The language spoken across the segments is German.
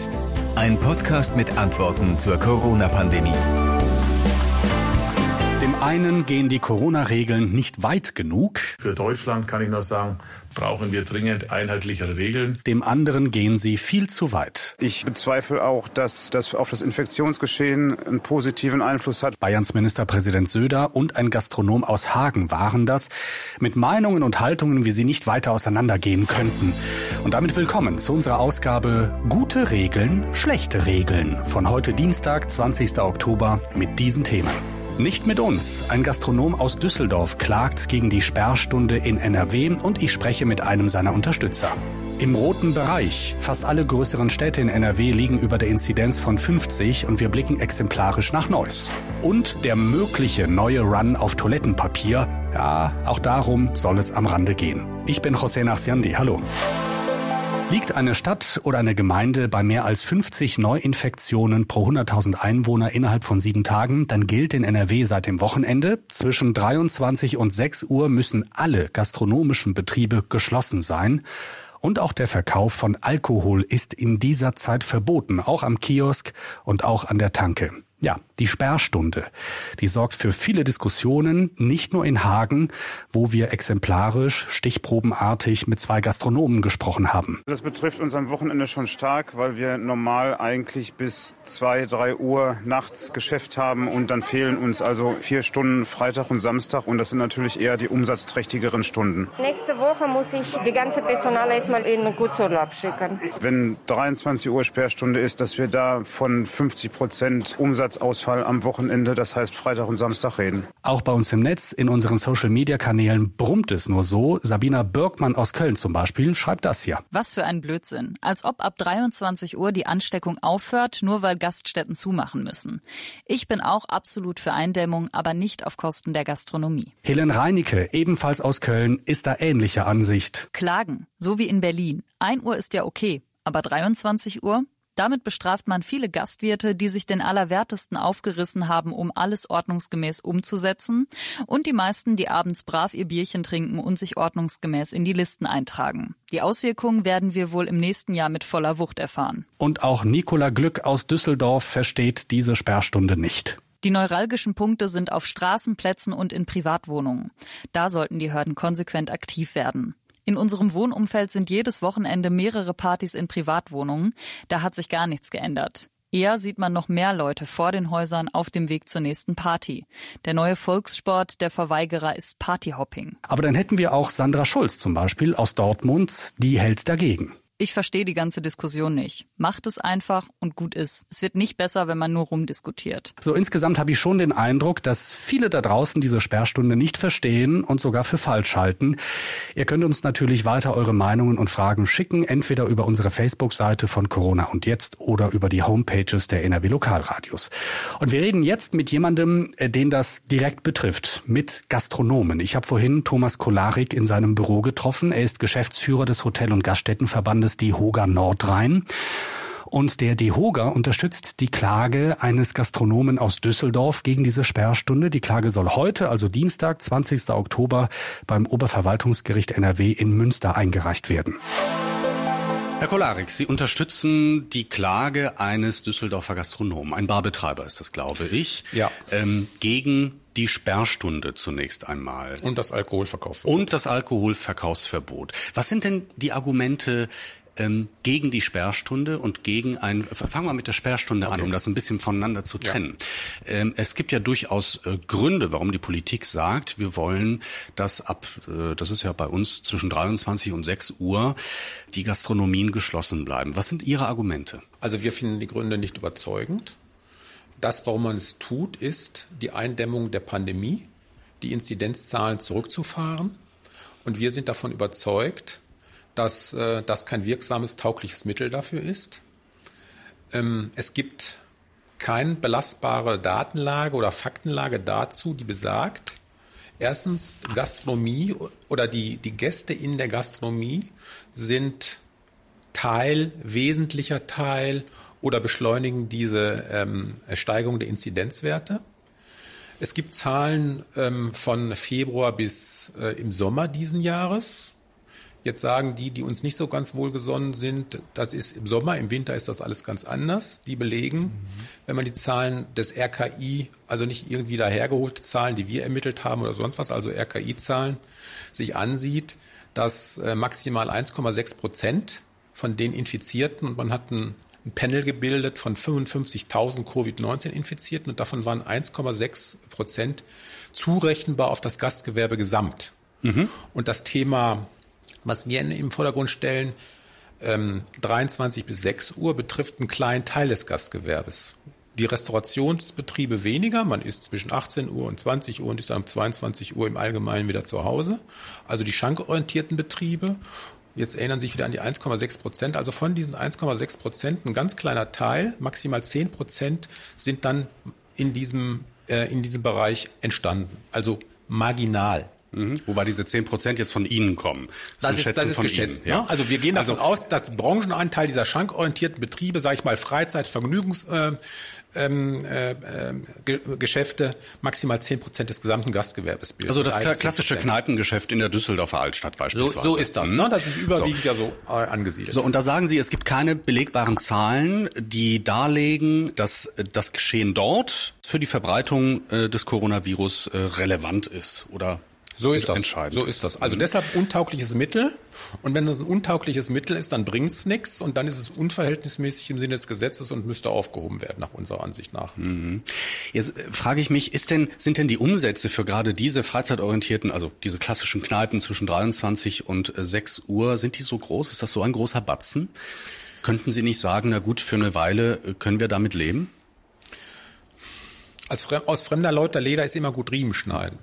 jetzt. Ein Podcast mit Antworten zur Corona-Pandemie. Dem einen gehen die Corona-Regeln nicht weit genug. Für Deutschland kann ich noch sagen, brauchen wir dringend einheitlichere Regeln. Dem anderen gehen sie viel zu weit. Ich bezweifle auch, dass das auf das Infektionsgeschehen einen positiven Einfluss hat. Bayerns Ministerpräsident Söder und ein Gastronom aus Hagen waren das, mit Meinungen und Haltungen, wie sie nicht weiter auseinandergehen könnten. Und damit willkommen zu unserer Ausgabe Gute Regeln, schlechte Regeln von heute Dienstag, 20. Oktober mit diesen Themen. Nicht mit uns. Ein Gastronom aus Düsseldorf klagt gegen die Sperrstunde in NRW und ich spreche mit einem seiner Unterstützer. Im roten Bereich. Fast alle größeren Städte in NRW liegen über der Inzidenz von 50 und wir blicken exemplarisch nach Neuss. Und der mögliche neue Run auf Toilettenpapier. Ja, auch darum soll es am Rande gehen. Ich bin José Nachsiandi. Hallo. Liegt eine Stadt oder eine Gemeinde bei mehr als 50 Neuinfektionen pro 100.000 Einwohner innerhalb von sieben Tagen, dann gilt in NRW seit dem Wochenende, zwischen 23 und 6 Uhr müssen alle gastronomischen Betriebe geschlossen sein. Und auch der Verkauf von Alkohol ist in dieser Zeit verboten, auch am Kiosk und auch an der Tanke. Ja, die Sperrstunde. Die sorgt für viele Diskussionen, nicht nur in Hagen, wo wir exemplarisch, stichprobenartig mit zwei Gastronomen gesprochen haben. Das betrifft uns am Wochenende schon stark, weil wir normal eigentlich bis zwei, drei Uhr nachts Geschäft haben und dann fehlen uns also vier Stunden Freitag und Samstag und das sind natürlich eher die umsatzträchtigeren Stunden. Nächste Woche muss ich die ganze Personal erstmal in den Kurzurlaub schicken. Wenn 23 Uhr Sperrstunde ist, dass wir da von 50 Prozent Umsatzausfall am Wochenende, das heißt Freitag und Samstag reden. Auch bei uns im Netz, in unseren Social-Media-Kanälen brummt es nur so. Sabina Birkmann aus Köln zum Beispiel schreibt das hier. Was für ein Blödsinn. Als ob ab 23 Uhr die Ansteckung aufhört, nur weil Gaststätten zumachen müssen. Ich bin auch absolut für Eindämmung, aber nicht auf Kosten der Gastronomie. Helen Reinecke, ebenfalls aus Köln, ist da ähnlicher Ansicht. Klagen, so wie in Berlin. 1 Uhr ist ja okay, aber 23 Uhr? Damit bestraft man viele Gastwirte, die sich den Allerwertesten aufgerissen haben, um alles ordnungsgemäß umzusetzen, und die meisten, die abends brav ihr Bierchen trinken und sich ordnungsgemäß in die Listen eintragen. Die Auswirkungen werden wir wohl im nächsten Jahr mit voller Wucht erfahren. Und auch Nicola Glück aus Düsseldorf versteht diese Sperrstunde nicht. Die neuralgischen Punkte sind auf Straßenplätzen und in Privatwohnungen. Da sollten die Hörden konsequent aktiv werden. In unserem Wohnumfeld sind jedes Wochenende mehrere Partys in Privatwohnungen. Da hat sich gar nichts geändert. Eher sieht man noch mehr Leute vor den Häusern auf dem Weg zur nächsten Party. Der neue Volkssport der Verweigerer ist Partyhopping. Aber dann hätten wir auch Sandra Schulz zum Beispiel aus Dortmund, die hält dagegen. Ich verstehe die ganze Diskussion nicht. Macht es einfach und gut ist. Es wird nicht besser, wenn man nur rumdiskutiert. So insgesamt habe ich schon den Eindruck, dass viele da draußen diese Sperrstunde nicht verstehen und sogar für falsch halten. Ihr könnt uns natürlich weiter eure Meinungen und Fragen schicken, entweder über unsere Facebook-Seite von Corona und jetzt oder über die Homepages der NRW Lokalradios. Und wir reden jetzt mit jemandem, äh, den das direkt betrifft, mit Gastronomen. Ich habe vorhin Thomas Kolarik in seinem Büro getroffen. Er ist Geschäftsführer des Hotel- und Gaststättenverbandes DEHOGA Nordrhein. Und der DEHOGA unterstützt die Klage eines Gastronomen aus Düsseldorf gegen diese Sperrstunde. Die Klage soll heute, also Dienstag, 20. Oktober, beim Oberverwaltungsgericht NRW in Münster eingereicht werden. Herr Kolarik, Sie unterstützen die Klage eines Düsseldorfer Gastronomen. Ein Barbetreiber ist das, glaube ich. Ja. Ähm, gegen die Sperrstunde zunächst einmal. Und das Alkoholverkaufsverbot. Und das Alkoholverkaufsverbot. Was sind denn die Argumente ähm, gegen die Sperrstunde und gegen ein, fangen wir mit der Sperrstunde okay. an, um das ein bisschen voneinander zu trennen. Ja. Ähm, es gibt ja durchaus äh, Gründe, warum die Politik sagt, wir wollen, dass ab, äh, das ist ja bei uns zwischen 23 und 6 Uhr, die Gastronomien geschlossen bleiben. Was sind Ihre Argumente? Also wir finden die Gründe nicht überzeugend. Das, warum man es tut, ist die Eindämmung der Pandemie, die Inzidenzzahlen zurückzufahren. Und wir sind davon überzeugt, dass äh, das kein wirksames, taugliches Mittel dafür ist. Ähm, es gibt keine belastbare Datenlage oder Faktenlage dazu, die besagt, erstens, Gastronomie oder die, die Gäste in der Gastronomie sind Teil, wesentlicher Teil oder beschleunigen diese ähm, Steigerung der Inzidenzwerte. Es gibt Zahlen ähm, von Februar bis äh, im Sommer diesen Jahres. Jetzt sagen die, die uns nicht so ganz wohlgesonnen sind, das ist im Sommer, im Winter ist das alles ganz anders. Die belegen, mhm. wenn man die Zahlen des RKI, also nicht irgendwie dahergeholte Zahlen, die wir ermittelt haben oder sonst was, also RKI-Zahlen, sich ansieht, dass äh, maximal 1,6 Prozent von den Infizierten, und man hat ein, ein Panel gebildet von 55.000 Covid-19-Infizierten und davon waren 1,6 Prozent zurechenbar auf das Gastgewerbe gesamt. Mhm. Und das Thema was wir im Vordergrund stellen, ähm, 23 bis 6 Uhr betrifft einen kleinen Teil des Gastgewerbes. Die Restaurationsbetriebe weniger. Man ist zwischen 18 Uhr und 20 Uhr und ist dann um 22 Uhr im Allgemeinen wieder zu Hause. Also die schankorientierten Betriebe. Jetzt erinnern sich wieder an die 1,6 Prozent. Also von diesen 1,6 Prozent ein ganz kleiner Teil, maximal 10 Prozent, sind dann in diesem, äh, in diesem Bereich entstanden. Also marginal. Mhm. Wobei diese 10 Prozent jetzt von Ihnen kommen. Das ist, das ist geschätzt. Ihnen, ja? ne? Also wir gehen davon also, aus, dass der Branchenanteil dieser schankorientierten Betriebe, sage ich mal, Freizeit, Vergnügungs, äh, ähm, äh, Geschäfte maximal 10 Prozent des gesamten Gastgewerbes bilden. Also das klassische Kneipengeschäft in der Düsseldorfer Altstadt beispielsweise. So, so ist das. Mhm. Ne? Das ist überwiegend so. ja so äh, angesiedelt. So, und da sagen Sie, es gibt keine belegbaren Zahlen, die darlegen, dass das Geschehen dort für die Verbreitung äh, des Coronavirus äh, relevant ist oder so ist, das. So ist das. Also mhm. deshalb untaugliches Mittel. Und wenn das ein untaugliches Mittel ist, dann bringt es nichts und dann ist es unverhältnismäßig im Sinne des Gesetzes und müsste aufgehoben werden, nach unserer Ansicht nach. Mhm. Jetzt äh, frage ich mich, ist denn, sind denn die Umsätze für gerade diese freizeitorientierten, also diese klassischen Kneipen zwischen 23 und 6 äh, Uhr, sind die so groß? Ist das so ein großer Batzen? Könnten Sie nicht sagen, na gut, für eine Weile äh, können wir damit leben? Als, aus fremder Leute Leder ist immer gut Riemen schneiden.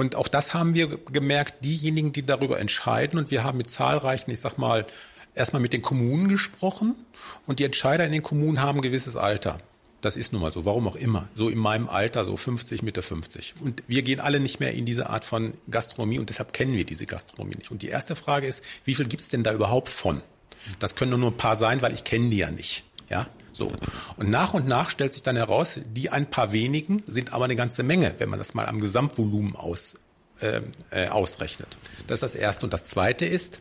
Und auch das haben wir gemerkt, diejenigen, die darüber entscheiden, und wir haben mit zahlreichen, ich sag mal, erstmal mit den Kommunen gesprochen und die Entscheider in den Kommunen haben ein gewisses Alter. Das ist nun mal so, warum auch immer. So in meinem Alter, so 50, Mitte 50. Und wir gehen alle nicht mehr in diese Art von Gastronomie und deshalb kennen wir diese Gastronomie nicht. Und die erste Frage ist, wie viel gibt's denn da überhaupt von? Das können nur ein paar sein, weil ich kenne die ja nicht. Ja, so. Und nach und nach stellt sich dann heraus, die ein paar wenigen sind aber eine ganze Menge, wenn man das mal am Gesamtvolumen aus, äh, äh, ausrechnet. Das ist das Erste. Und das Zweite ist,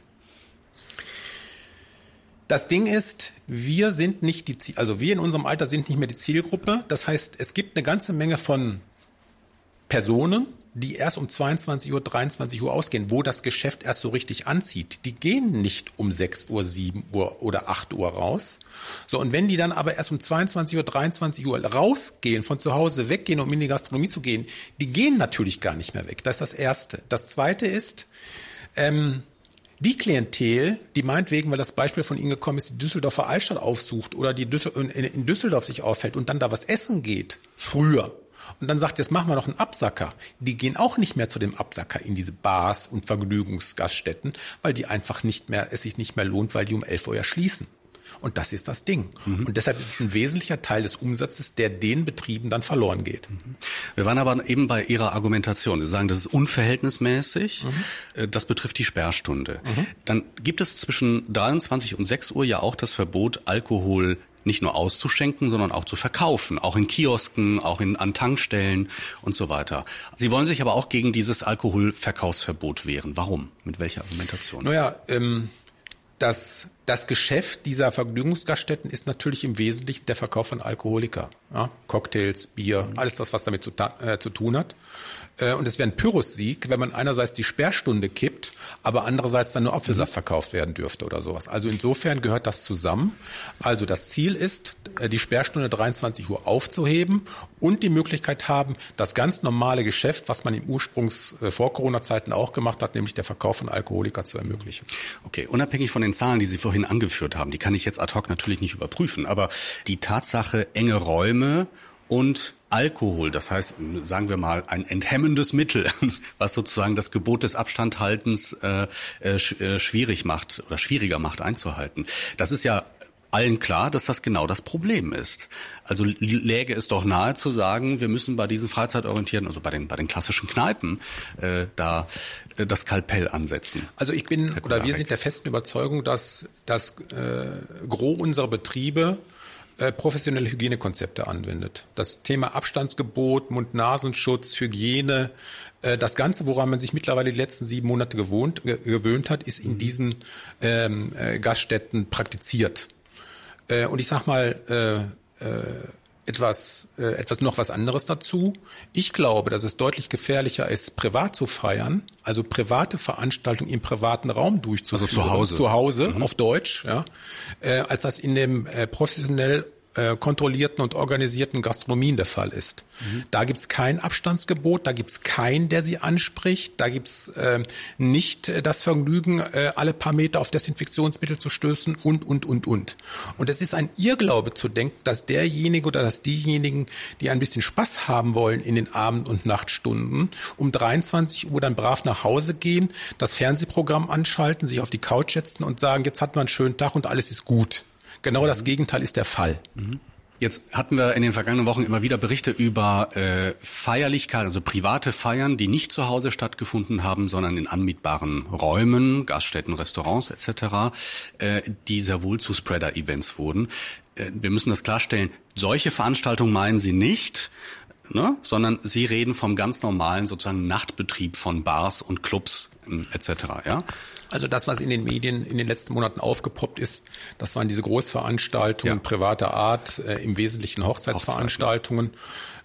das Ding ist, wir sind nicht die, Ziel, also wir in unserem Alter sind nicht mehr die Zielgruppe. Das heißt, es gibt eine ganze Menge von Personen, die erst um 22 Uhr, 23 Uhr ausgehen, wo das Geschäft erst so richtig anzieht, die gehen nicht um 6 Uhr, 7 Uhr oder 8 Uhr raus. So, und wenn die dann aber erst um 22 Uhr, 23 Uhr rausgehen, von zu Hause weggehen, um in die Gastronomie zu gehen, die gehen natürlich gar nicht mehr weg. Das ist das Erste. Das Zweite ist, ähm, die Klientel, die meinetwegen, weil das Beispiel von Ihnen gekommen ist, die Düsseldorfer Altstadt aufsucht oder die Düssel in Düsseldorf sich auffällt und dann da was essen geht, früher, und dann sagt, jetzt machen wir noch einen Absacker. Die gehen auch nicht mehr zu dem Absacker in diese Bars und Vergnügungsgaststätten, weil die einfach nicht mehr, es sich nicht mehr lohnt, weil die um 11 Uhr ja schließen. Und das ist das Ding. Mhm. Und deshalb ist es ein wesentlicher Teil des Umsatzes, der den Betrieben dann verloren geht. Mhm. Wir waren aber eben bei Ihrer Argumentation. Sie sagen, das ist unverhältnismäßig. Mhm. Äh, das betrifft die Sperrstunde. Mhm. Dann gibt es zwischen 23 und 6 Uhr ja auch das Verbot, Alkohol nicht nur auszuschenken, sondern auch zu verkaufen, auch in Kiosken, auch in, an Tankstellen und so weiter. Sie wollen sich aber auch gegen dieses Alkoholverkaufsverbot wehren. Warum? Mit welcher Argumentation? Naja, ähm, das, das Geschäft dieser Vergnügungsgaststätten ist natürlich im Wesentlichen der Verkauf von Alkoholika. Ja? Cocktails, Bier, mhm. alles das, was damit zu, äh, zu tun hat. Äh, und es wäre ein Pyrrhus-Sieg, wenn man einerseits die Sperrstunde kippt, aber andererseits dann nur Apfelsaft mhm. verkauft werden dürfte oder sowas. Also insofern gehört das zusammen. Also das Ziel ist, äh, die Sperrstunde 23 Uhr aufzuheben und die Möglichkeit haben, das ganz normale Geschäft, was man im Ursprungs äh, vor Corona-Zeiten auch gemacht hat, nämlich der Verkauf von Alkoholika zu ermöglichen. Okay, unabhängig von den Zahlen, die Sie vorhin angeführt haben, die kann ich jetzt ad hoc natürlich nicht überprüfen, aber die Tatsache, enge Räume und Alkohol, das heißt, sagen wir mal, ein enthemmendes Mittel, was sozusagen das Gebot des Abstandhaltens äh, äh, äh, schwierig macht oder schwieriger macht einzuhalten. Das ist ja allen klar, dass das genau das Problem ist. Also läge es doch nahe zu sagen, wir müssen bei diesen freizeitorientierten, also bei den bei den klassischen Kneipen, äh, da äh, das Kalpell ansetzen. Also ich bin oder wir sind der festen Überzeugung, dass das äh, Gros unserer Betriebe äh, professionelle Hygienekonzepte anwendet. Das Thema Abstandsgebot, Mund-Nasenschutz, Hygiene, äh, das Ganze, woran man sich mittlerweile die letzten sieben Monate gewohnt, gewöhnt hat, ist in diesen ähm, äh, Gaststätten praktiziert. Äh, und ich sag mal, äh, äh, etwas, äh, etwas noch was anderes dazu. Ich glaube, dass es deutlich gefährlicher ist, privat zu feiern, also private Veranstaltungen im privaten Raum durchzuführen. Also zu Hause. Zu Hause, mhm. auf Deutsch, ja, äh, als das in dem äh, professionell äh, kontrollierten und organisierten Gastronomien der Fall ist. Mhm. Da gibt's kein Abstandsgebot, da gibt's keinen, der sie anspricht, da gibt's äh, nicht äh, das Vergnügen, äh, alle paar Meter auf Desinfektionsmittel zu stößen und, und, und, und. Und es ist ein Irrglaube zu denken, dass derjenige oder dass diejenigen, die ein bisschen Spaß haben wollen in den Abend- und Nachtstunden, um 23 Uhr dann brav nach Hause gehen, das Fernsehprogramm anschalten, sich auf die Couch setzen und sagen, jetzt hat man einen schönen Tag und alles ist gut. Genau das Gegenteil ist der Fall. Jetzt hatten wir in den vergangenen Wochen immer wieder Berichte über äh, Feierlichkeiten, also private Feiern, die nicht zu Hause stattgefunden haben, sondern in anmietbaren Räumen, Gaststätten, Restaurants etc., äh, die sehr wohl zu Spreader-Events wurden. Äh, wir müssen das klarstellen, solche Veranstaltungen meinen Sie nicht, ne, sondern Sie reden vom ganz normalen sozusagen Nachtbetrieb von Bars und Clubs ähm, etc. Ja? Also das, was in den Medien in den letzten Monaten aufgepoppt ist, das waren diese Großveranstaltungen Ja. privater Art, äh, im Wesentlichen Hochzeitsveranstaltungen,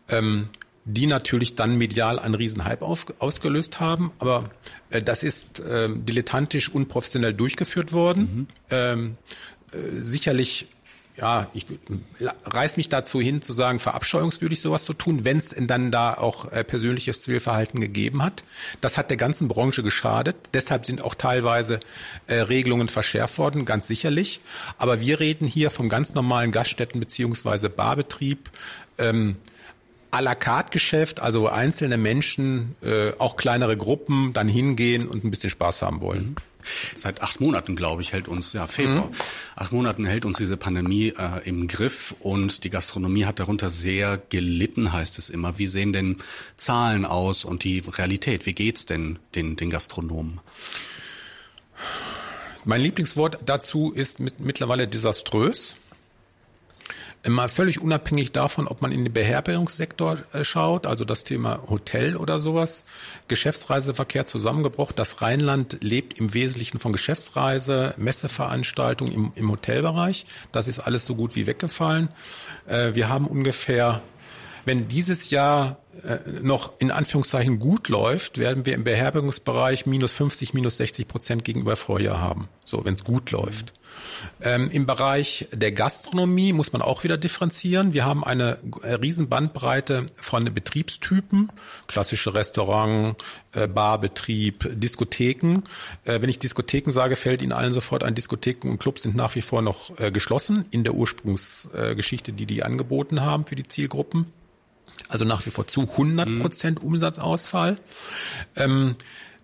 ähm, die natürlich dann medial einen Riesenhype auf, ausgelöst haben. Aber äh, das ist ähm, dilettantisch unprofessionell durchgeführt worden. Ähm, äh, sicherlich ja, ich reiß mich dazu hin zu sagen, verabscheuungswürdig sowas zu tun, wenn es dann da auch äh, persönliches Zivilverhalten gegeben hat. Das hat der ganzen Branche geschadet. Deshalb sind auch teilweise äh, Regelungen verschärft worden, ganz sicherlich. Aber wir reden hier vom ganz normalen Gaststätten- beziehungsweise Barbetrieb. Ähm, à la carte Geschäft, also einzelne Menschen, äh, auch kleinere Gruppen dann hingehen und ein bisschen Spaß haben wollen. Seit acht Monaten, glaube ich, hält uns, ja, Februar, acht Monaten hält uns diese Pandemie äh, im Griff und die Gastronomie hat darunter sehr gelitten, heißt es immer. Wie sehen denn Zahlen aus und die Realität? Wie geht's denn den, den Gastronomen? Mein Lieblingswort dazu ist mit, mittlerweile desaströs. Mal völlig unabhängig davon, ob man in den Beherbergungssektor äh, schaut, also das Thema Hotel oder sowas, Geschäftsreiseverkehr zusammengebrochen. Das Rheinland lebt im Wesentlichen von Geschäftsreise, Messeveranstaltungen im, im Hotelbereich. Das ist alles so gut wie weggefallen. Äh, wir haben ungefähr wenn dieses Jahr äh, noch in Anführungszeichen gut läuft, werden wir im Beherbergungsbereich minus 50, minus 60 Prozent gegenüber Vorjahr haben. So, wenn es gut läuft. Ähm, Im Bereich der Gastronomie muss man auch wieder differenzieren. Wir haben eine äh, riesen Bandbreite von Betriebstypen, klassische Restaurant, äh, Barbetrieb, Diskotheken. Äh, wenn ich Diskotheken sage, fällt Ihnen allen sofort ein, Diskotheken und Clubs sind nach wie vor noch äh, geschlossen in der Ursprungsgeschichte, die die angeboten haben für die Zielgruppen. Also nach wie vor zu 100 Prozent Umsatzausfall. Ähm,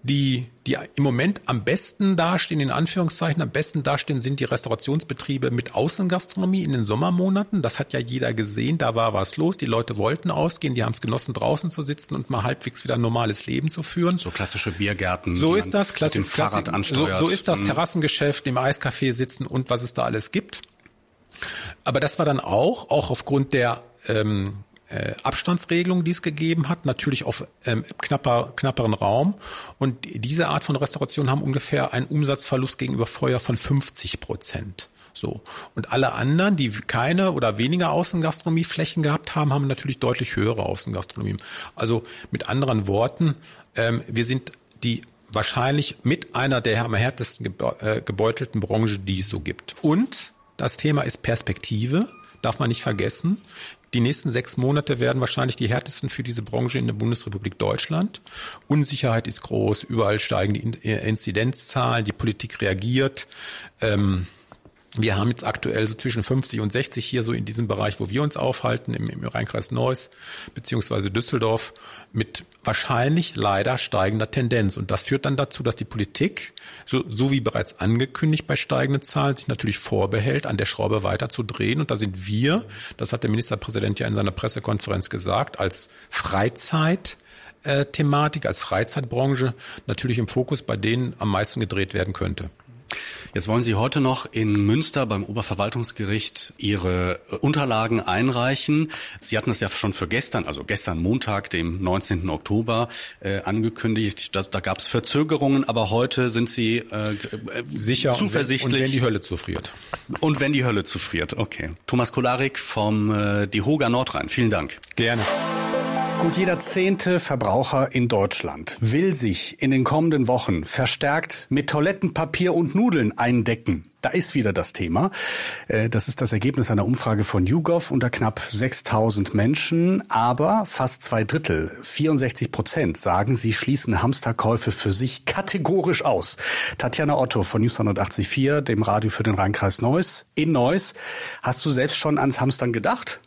die, die im Moment am besten dastehen, in Anführungszeichen, am besten dastehen, sind die Restaurationsbetriebe mit Außengastronomie in den Sommermonaten. Das hat ja jeder gesehen, da war was los. Die Leute wollten ausgehen, die haben es genossen, draußen zu sitzen und mal halbwegs wieder ein normales Leben zu führen. So klassische Biergärten. So ist das, klassisch, Fahrrad ansteuert. So, so ist das Mhm. Terrassengeschäft, im Eiscafé sitzen und was es da alles gibt. Aber das war dann auch, auch aufgrund der ähm, äh, Abstandsregelung, die es gegeben hat, natürlich auf ähm, knapper, knapperen Raum. Und diese Art von Restauration haben ungefähr einen Umsatzverlust gegenüber Vorjahr von 50 Prozent. So. Und alle anderen, die keine oder weniger Außengastronomieflächen gehabt haben, haben natürlich deutlich höhere Außengastronomie. Also mit anderen Worten, ähm, wir sind die wahrscheinlich mit einer der am härtesten äh, gebeutelten Branche, die es so gibt. Und das Thema ist Perspektive, darf man nicht vergessen. Die nächsten sechs Monate werden wahrscheinlich die härtesten für diese Branche in der Bundesrepublik Deutschland. Unsicherheit ist groß, überall steigen die äh, Inzidenzzahlen, die Politik reagiert. Ähm, wir haben jetzt aktuell so zwischen 50 und 60 hier so in diesem Bereich, wo wir uns aufhalten, im, im Rheinkreis Neuss beziehungsweise Düsseldorf, mit wahrscheinlich leider steigender Tendenz. Und das führt dann dazu, dass die Politik, so, so wie bereits angekündigt bei steigenden Zahlen, sich natürlich vorbehält, an der Schraube weiter zu drehen. Und da sind wir, das hat der Ministerpräsident ja in seiner Pressekonferenz gesagt, als Freizeit äh, Thematik als Freizeitbranche natürlich im Fokus, bei denen am meisten gedreht werden könnte. Jetzt wollen Sie heute noch in Münster beim Oberverwaltungsgericht Ihre Unterlagen einreichen. Sie hatten es ja schon für gestern, also gestern Montag, dem 19. Oktober, äh, angekündigt. Das, da gab es Verzögerungen, aber heute sind Sie äh, sicher zuversichtlich. Und wenn die Hölle zufriert. Und wenn die Hölle zufriert, okay. Thomas Kolarik vom äh, Die Hoga Nordrhein. Vielen Dank. Gerne. Gut, jeder zehnte Verbraucher in Deutschland will sich in den kommenden Wochen verstärkt mit Toilettenpapier und Nudeln eindecken. Da ist wieder das Thema. Äh, das ist das Ergebnis einer Umfrage von YouGov unter knapp 6000 Menschen. Aber fast zwei Drittel, 64 Prozent, sagen, sie schließen Hamsterkäufe für sich kategorisch aus. Tatjana Otto von News 184, dem Radio für den Rheinkreis Neuss in Neuss. Hast du selbst schon ans Hamstern gedacht?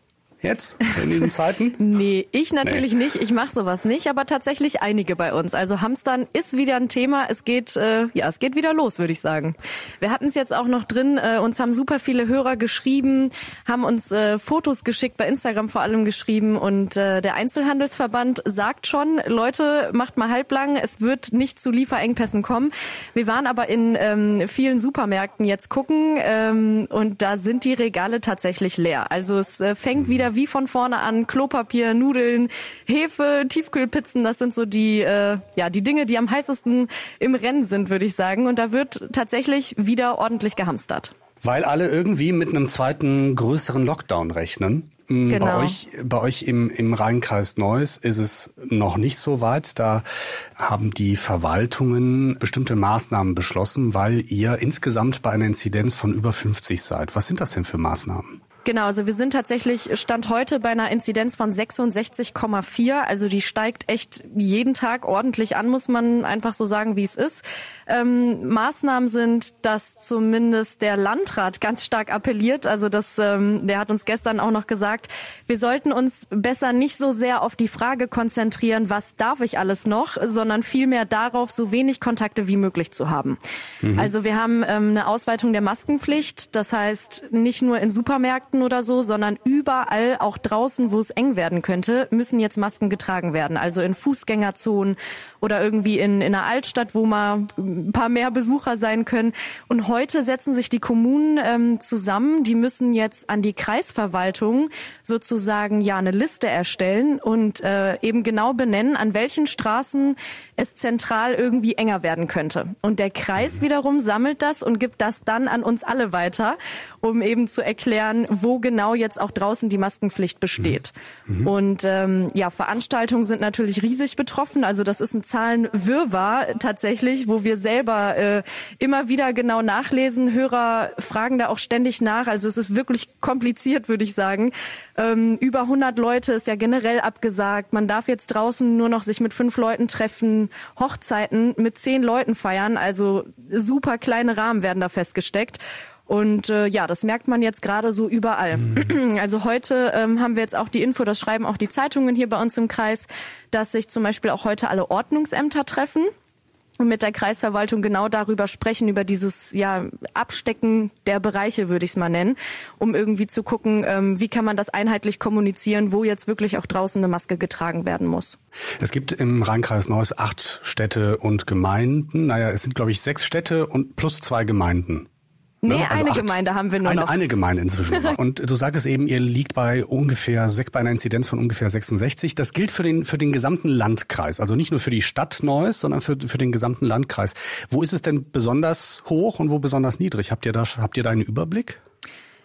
Jetzt in diesen Zeiten? nee, ich natürlich nee. nicht. Ich mache sowas nicht, aber tatsächlich einige bei uns. Also Hamstern ist wieder ein Thema. Es geht, äh, ja, es geht wieder los, würde ich sagen. Wir hatten es jetzt auch noch drin. Äh, uns haben super viele Hörer geschrieben, haben uns äh, Fotos geschickt, bei Instagram vor allem geschrieben. Und äh, der Einzelhandelsverband sagt schon, Leute, macht mal halblang. Es wird nicht zu Lieferengpässen kommen. Wir waren aber in ähm, vielen Supermärkten jetzt gucken ähm, und da sind die Regale tatsächlich leer. Also es äh, fängt wieder wie von vorne an. Klopapier, Nudeln, Hefe, Tiefkühlpizzen, das sind so die, äh, ja, die Dinge, die am heißesten im Rennen sind, würde ich sagen. Und da wird tatsächlich wieder ordentlich gehamstert. Weil alle irgendwie mit einem zweiten größeren Lockdown rechnen. Mm, genau. Bei euch, bei euch im, im Rheinkreis Neuss ist es noch nicht so weit. Da haben die Verwaltungen bestimmte Maßnahmen beschlossen, weil ihr insgesamt bei einer Inzidenz von über 50 seid. Was sind das denn für Maßnahmen? Genau, also wir sind tatsächlich Stand heute bei einer Inzidenz von 66,4. Also die steigt echt jeden Tag ordentlich an, muss man einfach so sagen, wie es ist. Ähm, Maßnahmen sind, dass zumindest der Landrat ganz stark appelliert. Also das, ähm, der hat uns gestern auch noch gesagt, wir sollten uns besser nicht so sehr auf die Frage konzentrieren, was darf ich alles noch, sondern vielmehr darauf, so wenig Kontakte wie möglich zu haben. Mhm. Also wir haben ähm, eine Ausweitung der Maskenpflicht. Das heißt, nicht nur in Supermärkten, oder so, sondern überall, auch draußen, wo es eng werden könnte, müssen jetzt Masken getragen werden. Also in Fußgängerzonen oder irgendwie in, in einer Altstadt, wo mal ein paar mehr Besucher sein können. Und heute setzen sich die Kommunen ähm, zusammen. Die müssen jetzt an die Kreisverwaltung sozusagen ja eine Liste erstellen und äh, eben genau benennen, an welchen Straßen es zentral irgendwie enger werden könnte. Und der Kreis wiederum sammelt das und gibt das dann an uns alle weiter, um eben zu erklären, wo genau jetzt auch draußen die Maskenpflicht besteht. Mhm. mhm. Und ähm, ja, Veranstaltungen sind natürlich riesig betroffen. Also das ist ein Zahlenwirrwarr tatsächlich, wo wir selber äh, immer wieder genau nachlesen. Hörer fragen da auch ständig nach. Also es ist wirklich kompliziert, würde ich sagen. Ähm, über 100 Leute ist ja generell abgesagt. Man darf jetzt draußen nur noch sich mit fünf Leuten treffen. Hochzeiten mit zehn Leuten feiern. Also super kleine Rahmen werden da festgesteckt. Und äh, ja, das merkt man jetzt gerade so überall. Mhm. Also heute ähm, haben wir jetzt auch die Info, das schreiben auch die Zeitungen hier bei uns im Kreis, dass sich zum Beispiel auch heute alle Ordnungsämter treffen mit der Kreisverwaltung genau darüber sprechen, über dieses ja, Abstecken der Bereiche, würde ich es mal nennen, um irgendwie zu gucken, ähm, wie kann man das einheitlich kommunizieren, wo jetzt wirklich auch draußen eine Maske getragen werden muss. Es gibt im Rheinkreis Neuss acht Städte und Gemeinden. Naja, es sind, glaube ich, sechs Städte und plus zwei Gemeinden. Nee, ne? also eine acht, Gemeinde haben wir nur eine, noch. Eine Gemeinde inzwischen. und du sagtest eben, ihr liegt bei ungefähr bei einer Inzidenz von ungefähr 66. Das gilt für den für den gesamten Landkreis, also nicht nur für die Stadt Neuss, sondern für für den gesamten Landkreis. Wo ist es denn besonders hoch und wo besonders niedrig? Habt ihr da habt ihr da einen Überblick?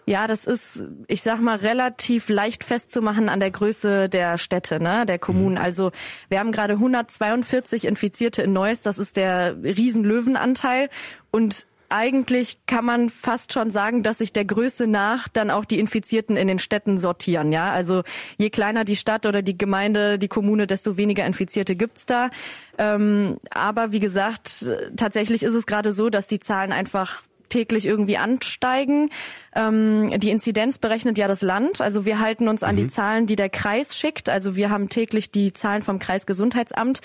Ja, das ist, ich sag mal, relativ leicht festzumachen an der Größe der Städte, ne, der Kommunen. Mhm. Also wir haben gerade 142 Infizierte in Neuss, das ist der Riesenlöwenanteil. Und eigentlich kann man fast schon sagen, dass sich der Größe nach dann auch die Infizierten in den Städten sortieren. Ja, also je kleiner die Stadt oder die Gemeinde, die Kommune, desto weniger Infizierte gibt's da. Ähm, aber wie gesagt, tatsächlich ist es gerade so, dass die Zahlen einfach täglich irgendwie ansteigen. Ähm, die Inzidenz berechnet ja das Land. Also wir halten uns an mhm. die Zahlen, die der Kreis schickt. Also wir haben täglich die Zahlen vom Kreisgesundheitsamt,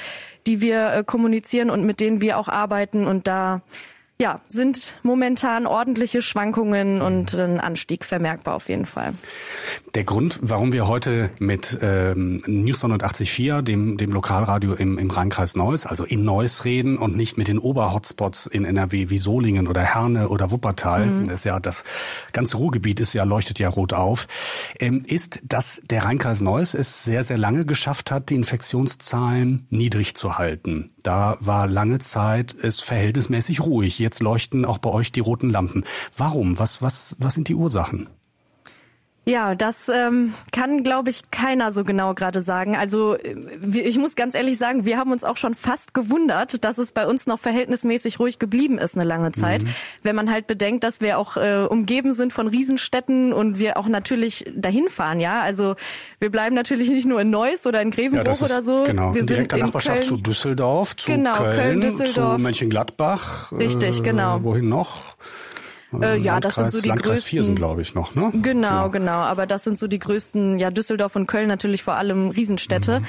die wir äh, kommunizieren und mit denen wir auch arbeiten. Und da ja, sind momentan ordentliche Schwankungen und ein Anstieg vermerkbar auf jeden Fall. Der Grund, warum wir heute mit ähm, News 89.4, dem, dem Lokalradio im, im Rheinkreis Neuss, also in Neuss reden und nicht mit den Oberhotspots in NRW wie Solingen oder Herne oder Wuppertal, mhm. das ist ja das ganze Ruhrgebiet ist ja, leuchtet ja rot auf, ähm, ist, dass der Rheinkreis Neuss es sehr, sehr lange geschafft hat, die Infektionszahlen niedrig zu halten. Da war lange Zeit es verhältnismäßig ruhig. Jetzt leuchten auch bei euch die roten Lampen. Warum? Was, was, was sind die Ursachen? Ja, das ähm, kann, glaube ich, keiner so genau gerade sagen. Also ich muss ganz ehrlich sagen, wir haben uns auch schon fast gewundert, dass es bei uns noch verhältnismäßig ruhig geblieben ist eine lange Zeit. Mhm. Wenn man halt bedenkt, dass wir auch äh, umgeben sind von Riesenstädten und wir auch natürlich dahin fahren, ja. Also wir bleiben natürlich nicht nur in Neuss oder in Grevenbruch ja, oder so. Genau, wir in direkter Nachbarschaft Köln. zu Düsseldorf, zu genau, Köln, Köln Düsseldorf. zu Mönchengladbach. Richtig, äh, genau. Wohin noch? Äh, ja, das sind so die Landkreis größten. Viersen, glaube ich, noch, ne? Genau, genau, Aber das sind so die größten, ja, Düsseldorf und Köln natürlich vor allem Riesenstädte. Mhm.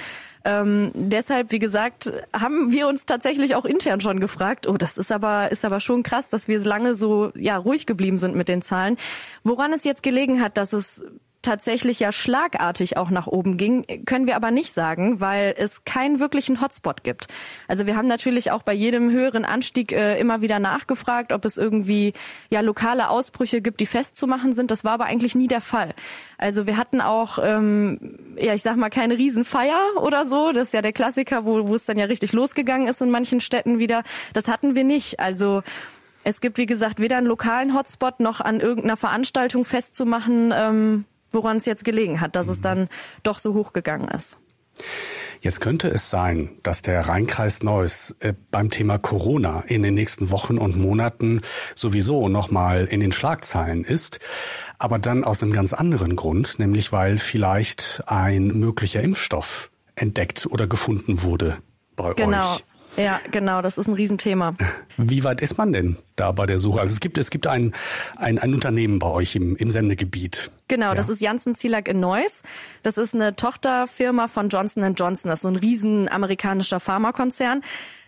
Ähm, deshalb, wie gesagt, haben wir uns tatsächlich auch intern schon gefragt, oh, das ist aber, ist aber schon krass, dass wir lange so, ja, ruhig geblieben sind mit den Zahlen. Woran es jetzt gelegen hat, dass es tatsächlich ja schlagartig auch nach oben ging, können wir aber nicht sagen, weil es keinen wirklichen Hotspot gibt. Also wir haben natürlich auch bei jedem höheren Anstieg äh, immer wieder nachgefragt, ob es irgendwie ja lokale Ausbrüche gibt, die festzumachen sind. Das war aber eigentlich nie der Fall. Also wir hatten auch, ähm, ja ich sag mal, keine Riesenfeier oder so. Das ist ja der Klassiker, wo, wo es dann ja richtig losgegangen ist in manchen Städten wieder. Das hatten wir nicht. Also es gibt, wie gesagt, weder einen lokalen Hotspot noch an irgendeiner Veranstaltung festzumachen. Ähm, woran es jetzt gelegen hat, dass es dann doch so hochgegangen ist. Jetzt könnte es sein, dass der Rheinkreis Neuss äh, beim Thema Corona in den nächsten Wochen und Monaten sowieso nochmal in den Schlagzeilen ist, aber dann aus einem ganz anderen Grund, nämlich weil vielleicht ein möglicher Impfstoff entdeckt oder gefunden wurde bei genau. euch. Ja, genau, das ist ein Riesenthema. Wie weit ist man denn da bei der Suche? Also es gibt, es gibt ein, ein, ein Unternehmen bei euch im, im Sendegebiet. Genau, ja. das ist Janssen Zielak in Neuss. Das ist eine Tochterfirma von Johnson Johnson. Das ist so ein riesen amerikanischer Pharmakonzern.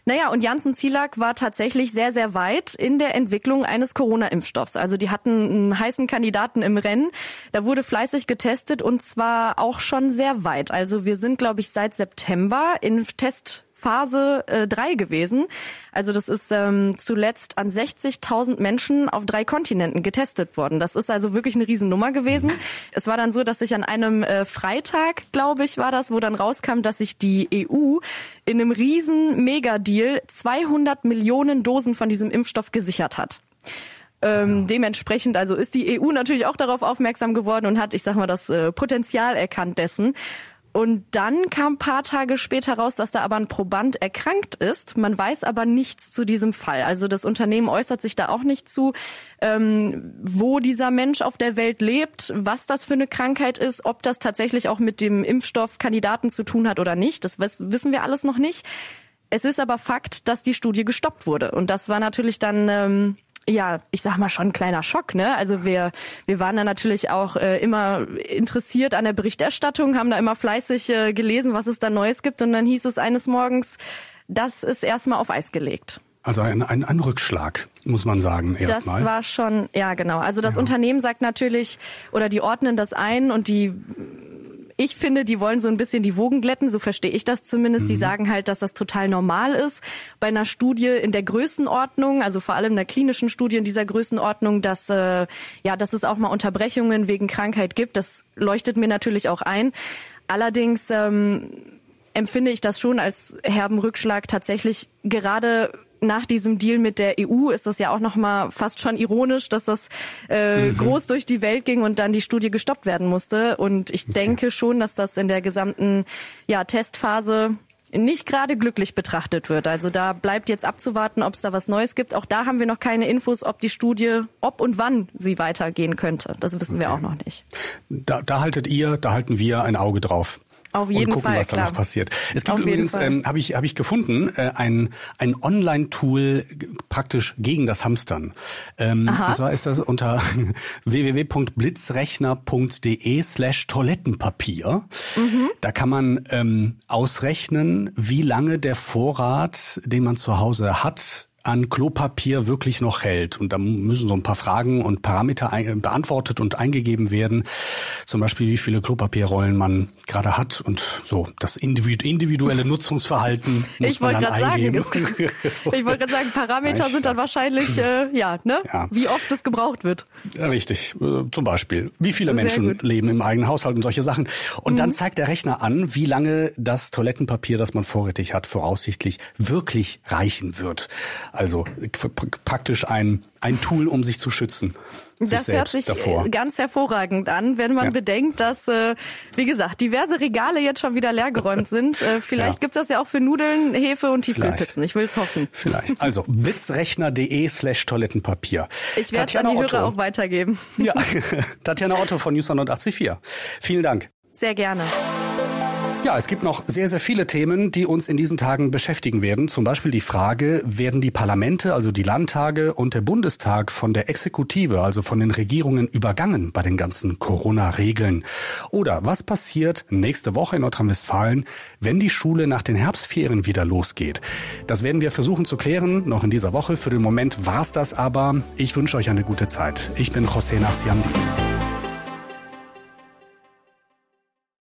Naja, und Janssen Zielak war tatsächlich sehr, sehr weit in der Entwicklung eines Corona-Impfstoffs. Also die hatten einen heißen Kandidaten im Rennen. Da wurde fleißig getestet und zwar auch schon sehr weit. Also wir sind, glaube ich, seit September in Test Phase äh, 3 gewesen. Also das ist ähm, zuletzt an 60.000 Menschen auf drei Kontinenten getestet worden. Das ist also wirklich eine Riesennummer gewesen. Es war dann so, dass sich an einem äh, Freitag, glaube ich, war das, wo dann rauskam, dass sich die EU in einem riesen Megadeal 200 Millionen Dosen von diesem Impfstoff gesichert hat. Ähm, dementsprechend also ist die EU natürlich auch darauf aufmerksam geworden und hat, ich sag mal, das äh, Potenzial erkannt dessen. Und dann kam ein paar Tage später raus, dass da aber ein Proband erkrankt ist. Man weiß aber nichts zu diesem Fall. Also das Unternehmen äußert sich da auch nicht zu, ähm, wo dieser Mensch auf der Welt lebt, was das für eine Krankheit ist, ob das tatsächlich auch mit dem Impfstoffkandidaten zu tun hat oder nicht. Das wissen wir alles noch nicht. Es ist aber Fakt, dass die Studie gestoppt wurde. Und das war natürlich dann ähm, ja, ich sag mal schon ein kleiner Schock, ne? Also wir wir waren da natürlich auch äh, immer interessiert an der Berichterstattung, haben da immer fleißig äh, gelesen, was es da Neues gibt und dann hieß es eines Morgens, das ist erstmal auf Eis gelegt. Also ein, ein, ein Rückschlag, muss man sagen, erstmal. Das war schon, ja genau. Also das ja. Unternehmen sagt natürlich, oder die ordnen das ein und die ich finde, die wollen so ein bisschen die Wogen glätten, so verstehe ich das zumindest. Mhm. Die sagen halt, dass das total normal ist bei einer Studie in der Größenordnung, also vor allem in der klinischen Studie in dieser Größenordnung, dass äh, ja, dass es auch mal Unterbrechungen wegen Krankheit gibt. Das leuchtet mir natürlich auch ein. Allerdings ähm, empfinde ich das schon als herben Rückschlag tatsächlich gerade nach diesem Deal mit der EU ist das ja auch noch mal fast schon ironisch, dass das äh, mhm. groß durch die Welt ging und dann die Studie gestoppt werden musste. Und ich okay. denke schon, dass das in der gesamten ja, Testphase nicht gerade glücklich betrachtet wird. Also da bleibt jetzt abzuwarten, ob es da was Neues gibt. Auch da haben wir noch keine Infos, ob die Studie, ob und wann sie weitergehen könnte. Das wissen okay. wir auch noch nicht. Da, da haltet ihr, da halten wir ein Auge drauf. Auf jeden und gucken, Fall, was klar. danach passiert. Es gibt Auf übrigens, ähm, habe ich, hab ich gefunden, äh, ein, ein Online-Tool praktisch gegen das Hamstern. Ähm, und zwar ist das unter www.blitzrechner.de slash Toilettenpapier. Mhm. Da kann man ähm, ausrechnen, wie lange der Vorrat, den man zu Hause hat, an Klopapier wirklich noch hält. Und da müssen so ein paar Fragen und Parameter beantwortet und eingegeben werden. Zum Beispiel, wie viele Klopapierrollen man gerade hat und so das individuelle Nutzungsverhalten muss ich man dann eingeben. Sagen, ich wollte gerade sagen, Parameter sind dann wahrscheinlich, äh, ja, ne? Ja. Wie oft es gebraucht wird. Richtig, äh, zum Beispiel. Wie viele Sehr Menschen gut. leben im eigenen Haushalt und solche Sachen. Und mhm. dann zeigt der Rechner an, wie lange das Toilettenpapier, das man vorrätig hat, voraussichtlich wirklich reichen wird. Also praktisch ein, ein Tool, um sich zu schützen. Das hört sich davor. ganz hervorragend an, wenn man ja. bedenkt, dass, äh, wie gesagt, diverse Regale jetzt schon wieder leergeräumt sind. Äh, vielleicht ja. gibt's das ja auch für Nudeln, Hefe und Tiefkühlpizzen. Ich will's hoffen. Vielleicht. Also blitzrechner.de slash Toilettenpapier. Ich werde es an die Hörer auch weitergeben. Ja, Tatjana Otto von News 184. Vielen Dank. Sehr gerne. Ja, es gibt noch sehr, sehr viele Themen, die uns in diesen Tagen beschäftigen werden. Zum Beispiel die Frage, werden die Parlamente, also die Landtage und der Bundestag von der Exekutive, also von den Regierungen übergangen bei den ganzen Corona-Regeln? Oder was passiert nächste Woche in Nordrhein-Westfalen, wenn die Schule nach den Herbstferien wieder losgeht? Das werden wir versuchen zu klären, noch in dieser Woche. Für den Moment war's das aber. Ich wünsche euch eine gute Zeit. Ich bin José Narciandi.